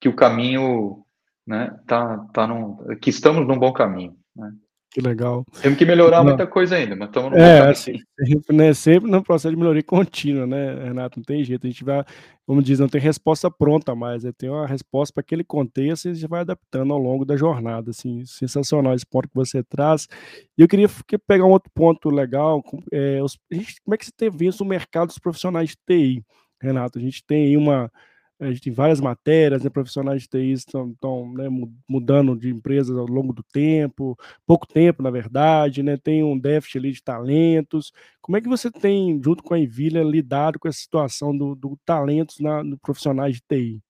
que o caminho, né? Tá, tá num, que estamos num bom caminho. Né? Que legal. Temos que melhorar não. muita coisa ainda, mas estamos no É, assim, sempre, né, sempre no processo de melhoria contínua, né, Renato? Não tem jeito. A gente vai, como diz, não tem resposta pronta mais. Né? Tem uma resposta para aquele contexto e a gente vai adaptando ao longo da jornada. Assim, sensacional esse ponto que você traz. E eu queria pegar um outro ponto legal. É, os, como é que você tem visto o mercado dos profissionais de TI, Renato? A gente tem aí uma a gente tem várias matérias, né, profissionais de TI estão, né, mudando de empresas ao longo do tempo, pouco tempo, na verdade, né, tem um déficit ali de talentos. Como é que você tem, junto com a Envilha, lidado com essa situação do, do talentos na, no profissionais de TI?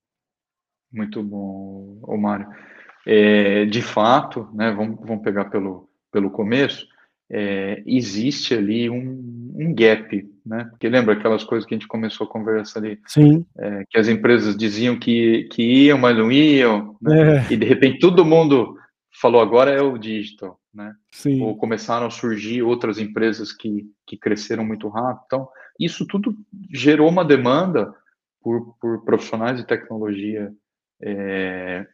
Muito bom, Mário. É, de fato, né, vamos, vamos pegar pelo, pelo começo, é, existe ali um, um, gap, né? Porque lembra aquelas coisas que a gente começou a conversar ali? Sim. É, que as empresas diziam que, que iam, mas não iam, né? é. e de repente todo mundo falou agora é o digital, né? Sim. Ou começaram a surgir outras empresas que, que cresceram muito rápido. Então, isso tudo gerou uma demanda por, por profissionais de tecnologia é,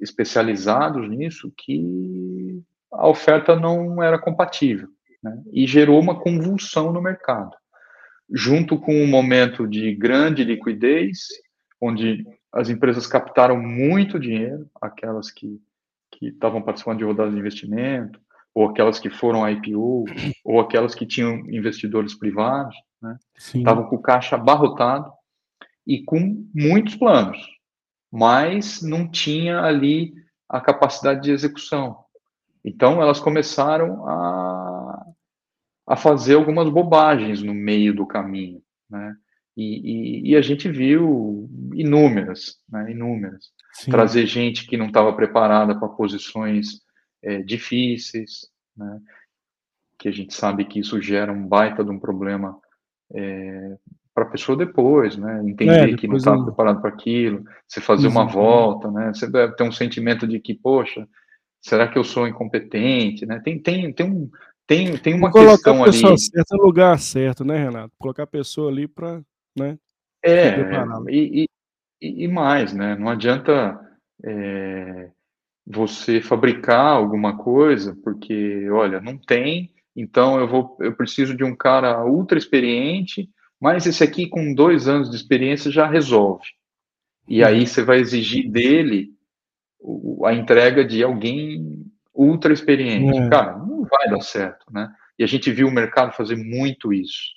especializados nisso que a oferta não era compatível né? e gerou uma convulsão no mercado, junto com um momento de grande liquidez, onde as empresas captaram muito dinheiro, aquelas que que estavam participando de rodadas de investimento, ou aquelas que foram IPO, ou aquelas que tinham investidores privados, né? estavam com o caixa abarrotado e com muitos planos, mas não tinha ali a capacidade de execução. Então, elas começaram a, a fazer algumas bobagens no meio do caminho, né? E, e, e a gente viu inúmeras, né? Inúmeras. Sim. Trazer gente que não estava preparada para posições é, difíceis, né? Que a gente sabe que isso gera um baita de um problema é, para a pessoa depois, né? Entender é, que não estava preparado para aquilo, você fazer uma volta, né? Você deve ter um sentimento de que, poxa, Será que eu sou incompetente? Né? Tem, tem, tem, um, tem, tem uma colocar questão a pessoa ali. Certo no lugar certo, né, Renato? Colocar a pessoa ali para. Né, é, e, e, e, mais, né? Não adianta é, você fabricar alguma coisa, porque, olha, não tem, então eu vou, eu preciso de um cara ultra experiente, mas esse aqui com dois anos de experiência já resolve. E aí uhum. você vai exigir dele a entrega de alguém ultra experiente. É. Cara, não vai dar certo, né? E a gente viu o mercado fazer muito isso.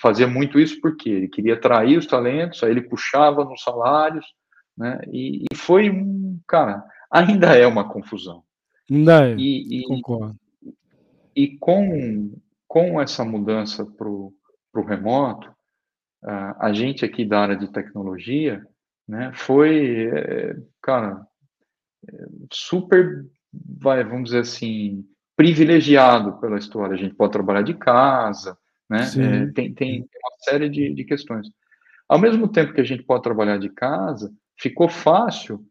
Fazia muito isso porque ele queria atrair os talentos, aí ele puxava nos salários, né? E, e foi um, cara, ainda é uma confusão. Ainda é, e, e, concordo. E com, com essa mudança para o remoto, a gente aqui da área de tecnologia, né, foi, é, cara, super vai, vamos dizer assim, privilegiado pela história. A gente pode trabalhar de casa, né? É, tem, tem uma série de, de questões. Ao mesmo tempo que a gente pode trabalhar de casa, ficou fácil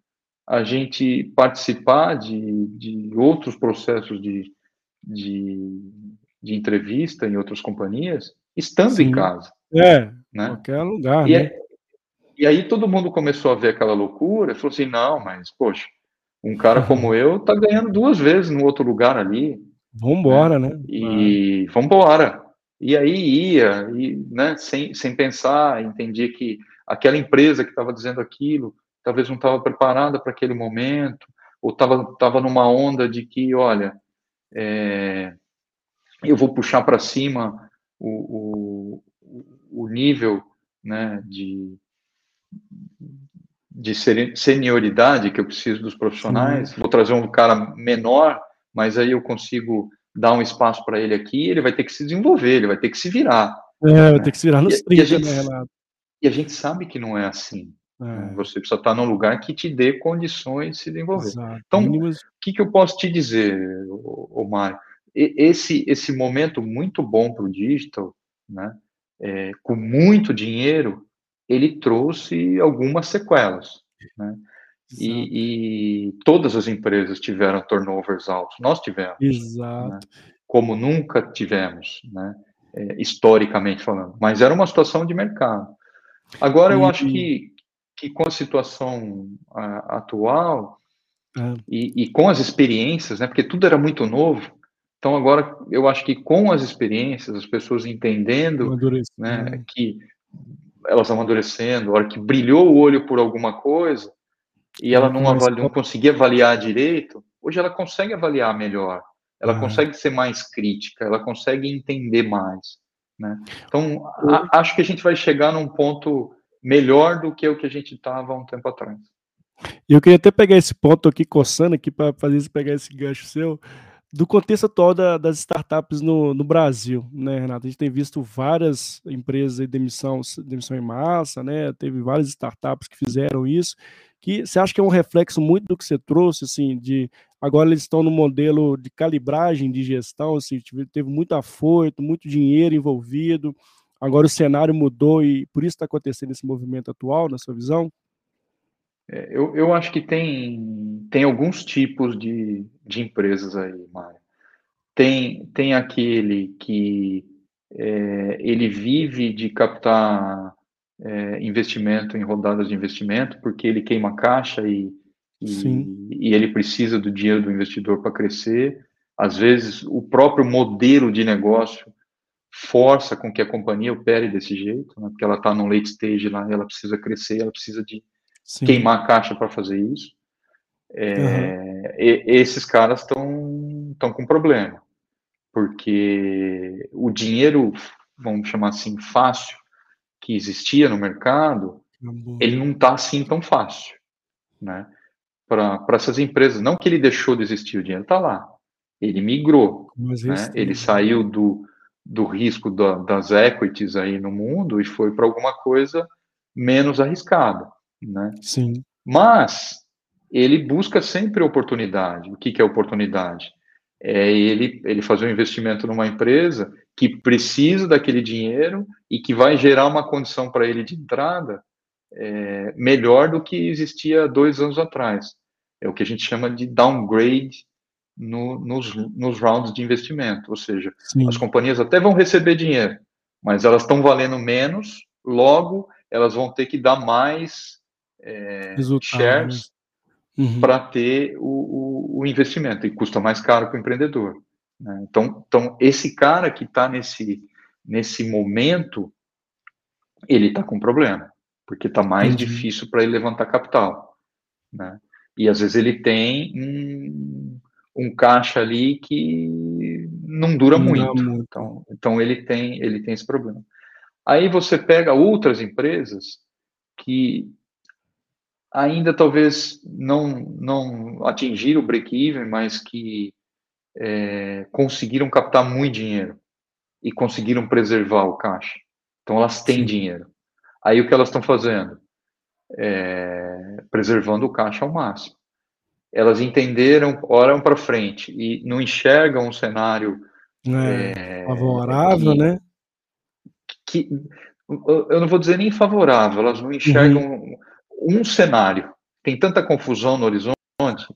a gente participar de, de outros processos de, de, de entrevista em outras companhias, estando Sim. em casa. É, né? qualquer lugar, e, né? É, e aí todo mundo começou a ver aquela loucura, falou assim, não, mas, poxa, um cara como <laughs> eu tá ganhando duas vezes no outro lugar ali. Vambora, né? né? E ah. vambora. E aí ia, e, né, sem, sem pensar, entendia que aquela empresa que estava dizendo aquilo talvez não estava preparada para aquele momento, ou estava tava numa onda de que, olha, é, eu vou puxar para cima o, o, o nível né, de, de senioridade que eu preciso dos profissionais, vou trazer um cara menor, mas aí eu consigo dar um espaço para ele aqui, ele vai ter que se desenvolver, ele vai ter que se virar. É, né? vai ter que se virar nos e, 30, e a gente, né, Renato? E a gente sabe que não é assim. É. Né? Você precisa estar num lugar que te dê condições de se desenvolver. Exato. Então, o que, que eu posso te dizer, Mário? Esse, esse momento muito bom para o digital, né, é, com muito dinheiro, ele trouxe algumas sequelas. Né? E, e, todas as empresas tiveram turnovers altos. Nós tivemos. Exato. Né? Como nunca tivemos, né? É, historicamente falando. Mas era uma situação de mercado. Agora, e... eu acho que, que com a situação a, atual é. e, e, com as experiências, né? Porque tudo era muito novo. Então, agora, eu acho que com as experiências, as pessoas entendendo né, né, que elas amadurecendo, a hora que brilhou o olho por alguma coisa, e ela não, avaliou, não conseguia avaliar direito, hoje ela consegue avaliar melhor, ela ah. consegue ser mais crítica, ela consegue entender mais. Né? Então, a, acho que a gente vai chegar num ponto melhor do que o que a gente estava há um tempo atrás. Eu queria até pegar esse ponto aqui, coçando aqui, para fazer pegar esse gancho seu do contexto atual da, das startups no, no, Brasil, né, Renato? A gente tem visto várias empresas de demissão, demissão em massa, né? Teve várias startups que fizeram isso. Que você acha que é um reflexo muito do que você trouxe, assim, de agora eles estão no modelo de calibragem de gestão, assim, teve muito afoito, muito dinheiro envolvido. Agora o cenário mudou e por isso está acontecendo esse movimento atual, na sua visão? É, eu, eu acho que tem, tem alguns tipos de, de empresas aí, Mário. Tem, tem aquele que é, ele vive de captar é, investimento em rodadas de investimento, porque ele queima caixa e, e, e ele precisa do dinheiro do investidor para crescer. Às vezes, o próprio modelo de negócio força com que a companhia opere desse jeito, né? porque ela está no late stage lá, ela precisa crescer, ela precisa de Sim. queimar caixa para fazer isso. É, uhum. e, esses caras estão com problema, porque o dinheiro, vamos chamar assim, fácil, que existia no mercado, ele não está assim tão fácil, né? Para essas empresas, não que ele deixou de existir, o dinheiro está lá, ele migrou, né? ele saiu do, do risco da, das equities aí no mundo e foi para alguma coisa menos arriscada né? Sim. Mas ele busca sempre oportunidade. O que, que é oportunidade? É ele, ele fazer um investimento numa empresa que precisa daquele dinheiro e que vai gerar uma condição para ele de entrada é, melhor do que existia dois anos atrás. É o que a gente chama de downgrade no, nos, nos rounds de investimento. Ou seja, Sim. as companhias até vão receber dinheiro, mas elas estão valendo menos, logo elas vão ter que dar mais é, shares né? uhum. para ter o, o, o, investimento, e custa mais caro para o empreendedor. Né? Então, então, esse cara que está nesse, nesse momento, ele está com problema, porque está mais uhum. difícil para ele levantar capital. Né? E às vezes ele tem um, um caixa ali que não dura não muito. muito. Então, então ele tem ele tem esse problema. Aí você pega outras empresas que ainda talvez não, não atingiram o break-even, mas que é, conseguiram captar muito dinheiro e conseguiram preservar o caixa. Então elas têm dinheiro. Aí o que elas estão fazendo? É, preservando o caixa ao máximo. elas entenderam, olham para frente e não enxergam um cenário é, é, favorável, que, né? Que eu não vou dizer nem favorável, elas não enxergam uhum. Um cenário. Tem tanta confusão no horizonte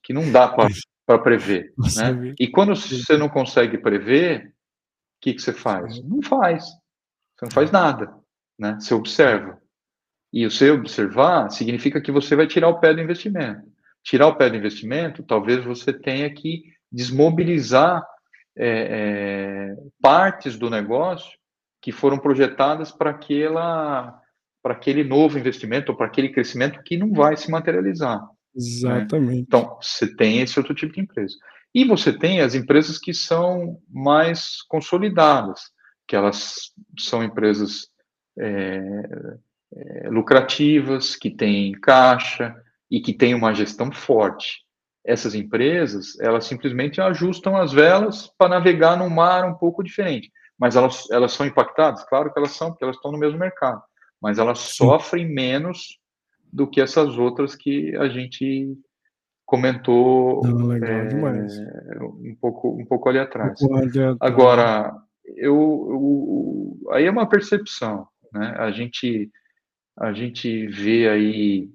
que não dá para prever. né? E quando você não consegue prever, o que, que você faz? Não faz. Você não faz nada. Né? Você observa. E o você observar significa que você vai tirar o pé do investimento. Tirar o pé do investimento, talvez você tenha que desmobilizar é, é, partes do negócio que foram projetadas para aquela para aquele novo investimento ou para aquele crescimento que não vai se materializar. Né? Exatamente. Né? Então, você tem esse outro tipo de empresa. E você tem as empresas que são mais consolidadas, que elas são empresas é, é, lucrativas, que têm caixa e que têm uma gestão forte. Essas empresas, elas simplesmente ajustam as velas para navegar num mar um pouco diferente. Mas elas, elas são impactadas? Claro que elas são, porque elas estão no mesmo mercado. Mas elas sofrem menos do que essas outras que a gente comentou Não, é, um pouco um pouco ali atrás. Agora, eu, eu, aí é uma percepção, né? A gente a gente vê aí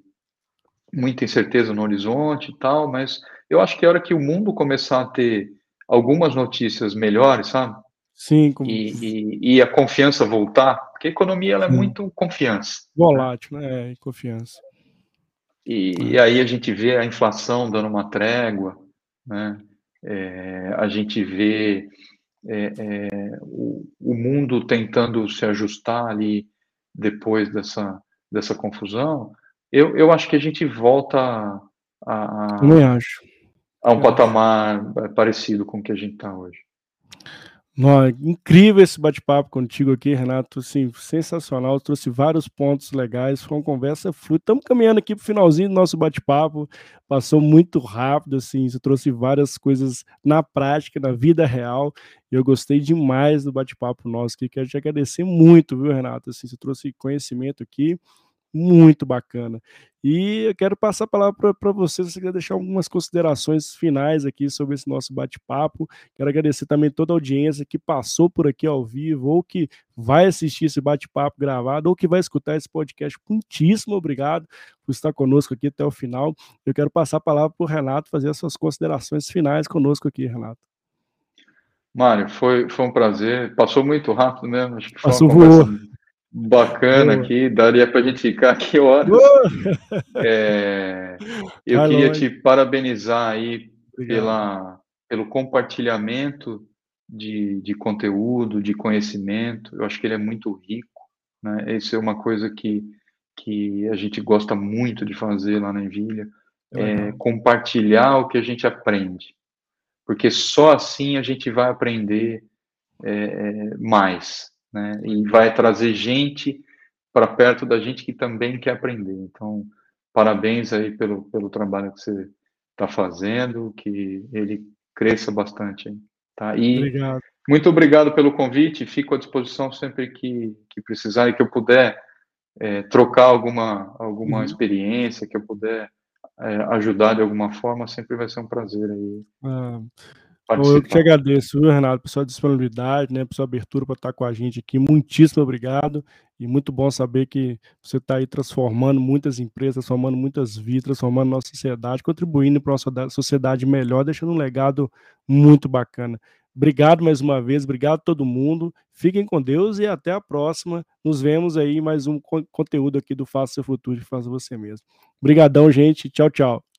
muita incerteza no horizonte e tal, mas eu acho que a hora que o mundo começar a ter algumas notícias melhores, sabe? Sim. Como... E, e, e, a confiança voltar, porque a economia ela é muito confiança. Volátil, né? É, confiança. E, é. e, aí a gente vê a inflação dando uma trégua, né? É, a gente vê é, é o, o, mundo tentando se ajustar ali depois dessa, dessa confusão. Eu, eu acho que a gente volta a, a, acho. a um patamar parecido com o que a gente está hoje. Não, incrível esse bate-papo contigo aqui, Renato. Assim, sensacional. Trouxe vários pontos legais. Foi uma conversa fluida. Estamos caminhando aqui para o finalzinho do nosso bate-papo. Passou muito rápido, assim. Você trouxe várias coisas na prática, na vida real. E eu gostei demais do bate-papo nosso aqui. Quero te agradecer muito, viu, Renato? Assim, você trouxe conhecimento aqui muito bacana. E eu quero passar a palavra para você, se você quer deixar algumas considerações finais aqui sobre esse nosso bate-papo. Quero agradecer também toda a audiência que passou por aqui ao vivo, ou que vai assistir esse bate-papo gravado, ou que vai escutar esse podcast. Muitíssimo obrigado por estar conosco aqui até o final. Eu quero passar a palavra para o Renato fazer as suas considerações finais conosco aqui, Renato. Mário, foi, foi um prazer. Passou muito rápido mesmo. Acho que foi Passou uma conversa bacana aqui, daria para a gente ficar aqui horas. É, eu Vai queria longe. te parabenizar aí pela, pelo compartilhamento de, de conteúdo, de conhecimento. Eu acho que ele é muito rico. Né? Isso é uma coisa que, que a gente gosta muito de fazer lá na Envilha, é compartilhar o que a gente aprende. Porque só assim a gente vai aprender é, mais né? E vai trazer gente para perto da gente que também quer aprender. Então, parabéns aí pelo, pelo trabalho que você está fazendo, que ele cresça bastante. Hein? Tá? E obrigado. muito obrigado pelo convite. Fico à disposição sempre que, que precisar e que eu puder é, trocar alguma, alguma uhum. experiência, que eu puder é, ajudar de alguma forma, sempre vai ser um prazer aí. Ah, eu que te agradeço, viu, Renato, por sua disponibilidade, né, por sua abertura para estar com a gente aqui. Muitíssimo obrigado. E muito bom saber que você está aí transformando muitas empresas, transformando muitas vidas, transformando nossa sociedade, contribuindo para uma sociedade melhor, deixando um legado muito bacana. Obrigado mais uma vez, obrigado a todo mundo. Fiquem com Deus e até a próxima. Nos vemos aí mais um conteúdo aqui do Faça Seu Futuro e Faça Você Mesmo. Obrigadão, gente. Tchau, tchau.